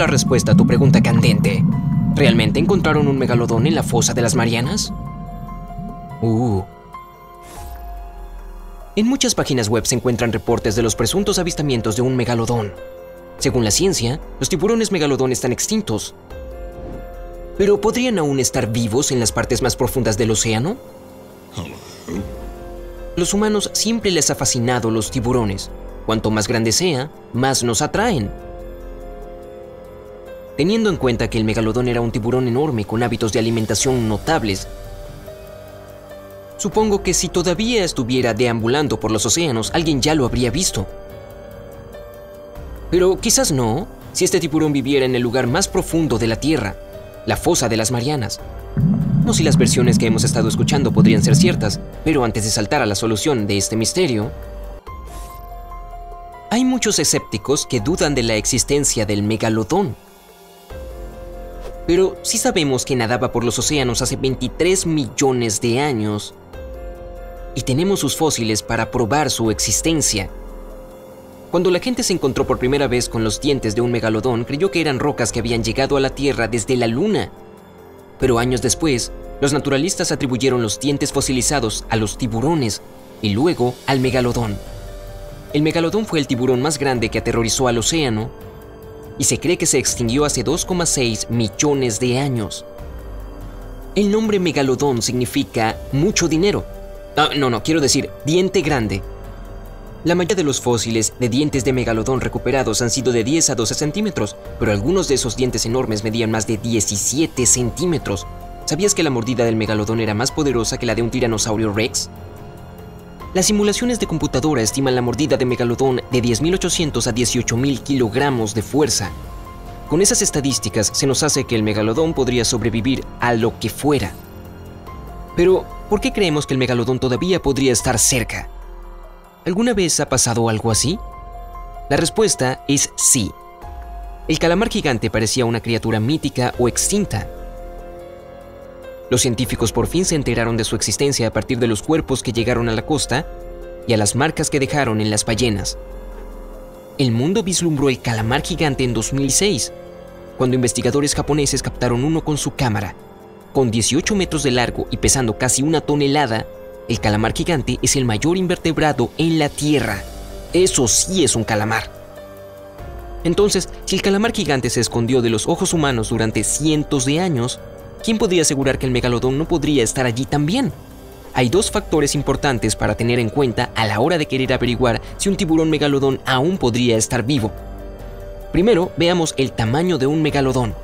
la respuesta a tu pregunta candente. ¿Realmente encontraron un megalodón en la fosa de las Marianas? Uh. En muchas páginas web se encuentran reportes de los presuntos avistamientos de un megalodón. Según la ciencia, los tiburones megalodón están extintos. ¿Pero podrían aún estar vivos en las partes más profundas del océano? Los humanos siempre les ha fascinado los tiburones. Cuanto más grande sea, más nos atraen. Teniendo en cuenta que el megalodón era un tiburón enorme con hábitos de alimentación notables, supongo que si todavía estuviera deambulando por los océanos, alguien ya lo habría visto. Pero quizás no, si este tiburón viviera en el lugar más profundo de la Tierra, la fosa de las Marianas. No si las versiones que hemos estado escuchando podrían ser ciertas, pero antes de saltar a la solución de este misterio, hay muchos escépticos que dudan de la existencia del megalodón. Pero sí sabemos que nadaba por los océanos hace 23 millones de años y tenemos sus fósiles para probar su existencia. Cuando la gente se encontró por primera vez con los dientes de un megalodón, creyó que eran rocas que habían llegado a la Tierra desde la Luna. Pero años después, los naturalistas atribuyeron los dientes fosilizados a los tiburones y luego al megalodón. El megalodón fue el tiburón más grande que aterrorizó al océano y se cree que se extinguió hace 2,6 millones de años. El nombre megalodón significa mucho dinero. Ah, no, no, quiero decir diente grande. La mayoría de los fósiles de dientes de megalodón recuperados han sido de 10 a 12 centímetros, pero algunos de esos dientes enormes medían más de 17 centímetros. ¿Sabías que la mordida del megalodón era más poderosa que la de un tiranosaurio rex? Las simulaciones de computadora estiman la mordida de megalodón de 10.800 a 18.000 kilogramos de fuerza. Con esas estadísticas se nos hace que el megalodón podría sobrevivir a lo que fuera. Pero, ¿por qué creemos que el megalodón todavía podría estar cerca? ¿Alguna vez ha pasado algo así? La respuesta es sí. El calamar gigante parecía una criatura mítica o extinta. Los científicos por fin se enteraron de su existencia a partir de los cuerpos que llegaron a la costa y a las marcas que dejaron en las ballenas. El mundo vislumbró el calamar gigante en 2006, cuando investigadores japoneses captaron uno con su cámara. Con 18 metros de largo y pesando casi una tonelada, el calamar gigante es el mayor invertebrado en la Tierra. Eso sí es un calamar. Entonces, si el calamar gigante se escondió de los ojos humanos durante cientos de años, ¿quién podría asegurar que el megalodón no podría estar allí también? Hay dos factores importantes para tener en cuenta a la hora de querer averiguar si un tiburón megalodón aún podría estar vivo. Primero, veamos el tamaño de un megalodón.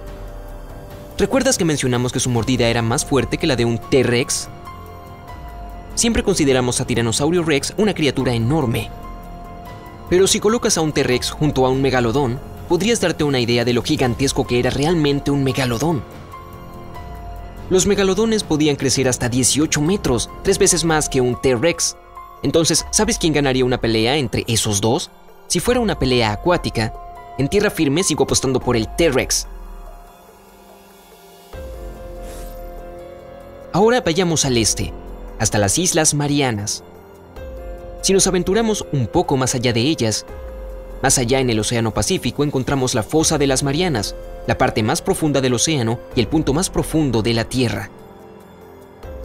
¿Recuerdas que mencionamos que su mordida era más fuerte que la de un T-Rex? siempre consideramos a Tiranosaurio Rex una criatura enorme. Pero si colocas a un T-Rex junto a un megalodón, podrías darte una idea de lo gigantesco que era realmente un megalodón. Los megalodones podían crecer hasta 18 metros, tres veces más que un T-Rex. Entonces, ¿sabes quién ganaría una pelea entre esos dos? Si fuera una pelea acuática, en tierra firme sigo apostando por el T-Rex. Ahora vayamos al este, hasta las Islas Marianas. Si nos aventuramos un poco más allá de ellas, más allá en el Océano Pacífico encontramos la Fosa de las Marianas, la parte más profunda del océano y el punto más profundo de la Tierra.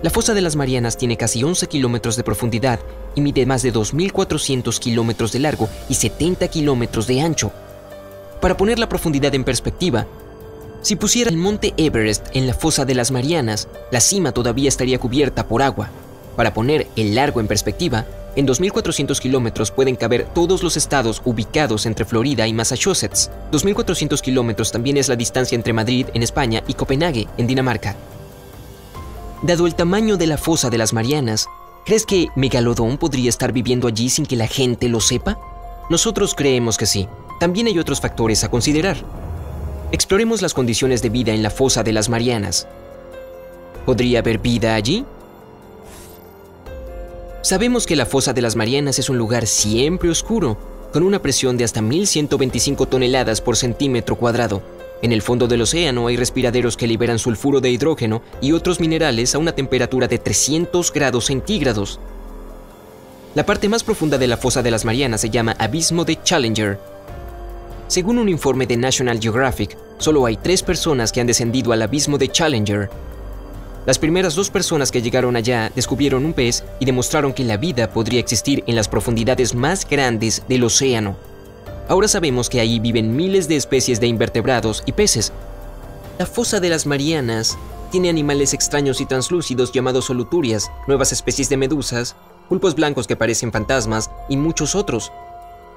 La Fosa de las Marianas tiene casi 11 kilómetros de profundidad y mide más de 2.400 kilómetros de largo y 70 kilómetros de ancho. Para poner la profundidad en perspectiva, si pusiera el monte Everest en la fosa de las Marianas, la cima todavía estaría cubierta por agua. Para poner el largo en perspectiva, en 2.400 kilómetros pueden caber todos los estados ubicados entre Florida y Massachusetts. 2.400 kilómetros también es la distancia entre Madrid, en España, y Copenhague, en Dinamarca. Dado el tamaño de la fosa de las Marianas, ¿crees que Megalodón podría estar viviendo allí sin que la gente lo sepa? Nosotros creemos que sí. También hay otros factores a considerar. Exploremos las condiciones de vida en la fosa de las Marianas. ¿Podría haber vida allí? Sabemos que la fosa de las Marianas es un lugar siempre oscuro, con una presión de hasta 1125 toneladas por centímetro cuadrado. En el fondo del océano hay respiraderos que liberan sulfuro de hidrógeno y otros minerales a una temperatura de 300 grados centígrados. La parte más profunda de la fosa de las Marianas se llama Abismo de Challenger Según un informe de National Geographic, solo hay tres personas que han descendido al abismo de Challenger. Las primeras dos personas que llegaron allá descubrieron un pez y demostraron que la vida podría existir en las profundidades más grandes del océano. Ahora sabemos que ahí viven miles de especies de invertebrados y peces. La fosa de las Marianas tiene animales extraños y translúcidos llamados soluturias, nuevas especies de medusas, pulpos blancos que parecen fantasmas y muchos otros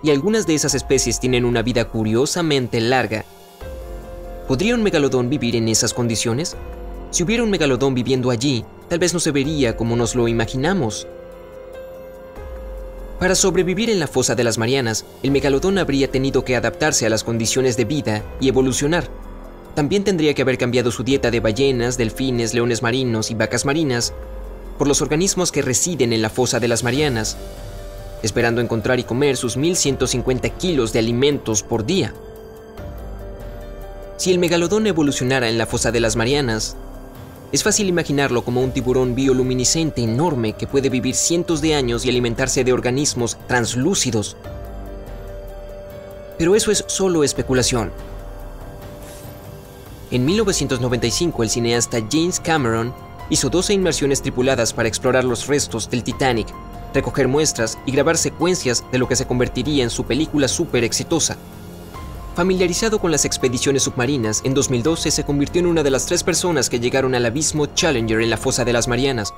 y algunas de esas especies tienen una vida curiosamente larga. ¿Podría un megalodón vivir en esas condiciones? Si hubiera un megalodón viviendo allí, tal vez no se vería como nos lo imaginamos. Para sobrevivir en la fosa de las Marianas, el megalodón habría tenido que adaptarse a las condiciones de vida y evolucionar. También tendría que haber cambiado su dieta de ballenas, delfines, leones marinos y vacas marinas por los organismos que residen en la fosa de las Marianas, esperando encontrar y comer sus 1.150 kilos de alimentos por día. Si el megalodón evolucionara en la fosa de las Marianas, es fácil imaginarlo como un tiburón bioluminiscente enorme que puede vivir cientos de años y alimentarse de organismos translúcidos. Pero eso es solo especulación. En 1995 el cineasta James Cameron hizo 12 inmersiones tripuladas para explorar los restos del Titanic recoger muestras y grabar secuencias de lo que se convertiría en su película súper exitosa. Familiarizado con las expediciones submarinas, en 2012 se convirtió en una de las tres personas que llegaron al abismo Challenger en la fosa de las Marianas.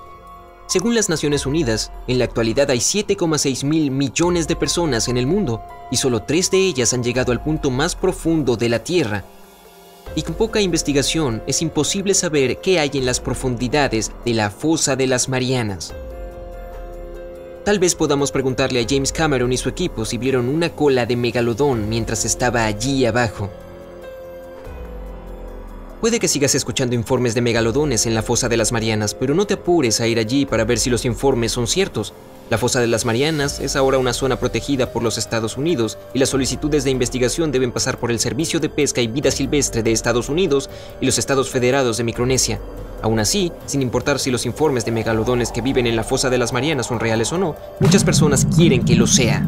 Según las Naciones Unidas, en la actualidad hay 7,6 mil millones de personas en el mundo y solo tres de ellas han llegado al punto más profundo de la Tierra. Y con poca investigación es imposible saber qué hay en las profundidades de la fosa de las Marianas. Tal vez podamos preguntarle a James Cameron y su equipo si vieron una cola de megalodón mientras estaba allí abajo. Puede que sigas escuchando informes de megalodones en la fosa de las Marianas, pero no te apures a ir allí para ver si los informes son ciertos. La fosa de las Marianas es ahora una zona protegida por los Estados Unidos y las solicitudes de investigación deben pasar por el Servicio de Pesca y Vida Silvestre de Estados Unidos y los Estados Federados de Micronesia. Aún así, sin importar si los informes de megalodones que viven en la fosa de las Marianas son reales o no, muchas personas quieren que lo sea.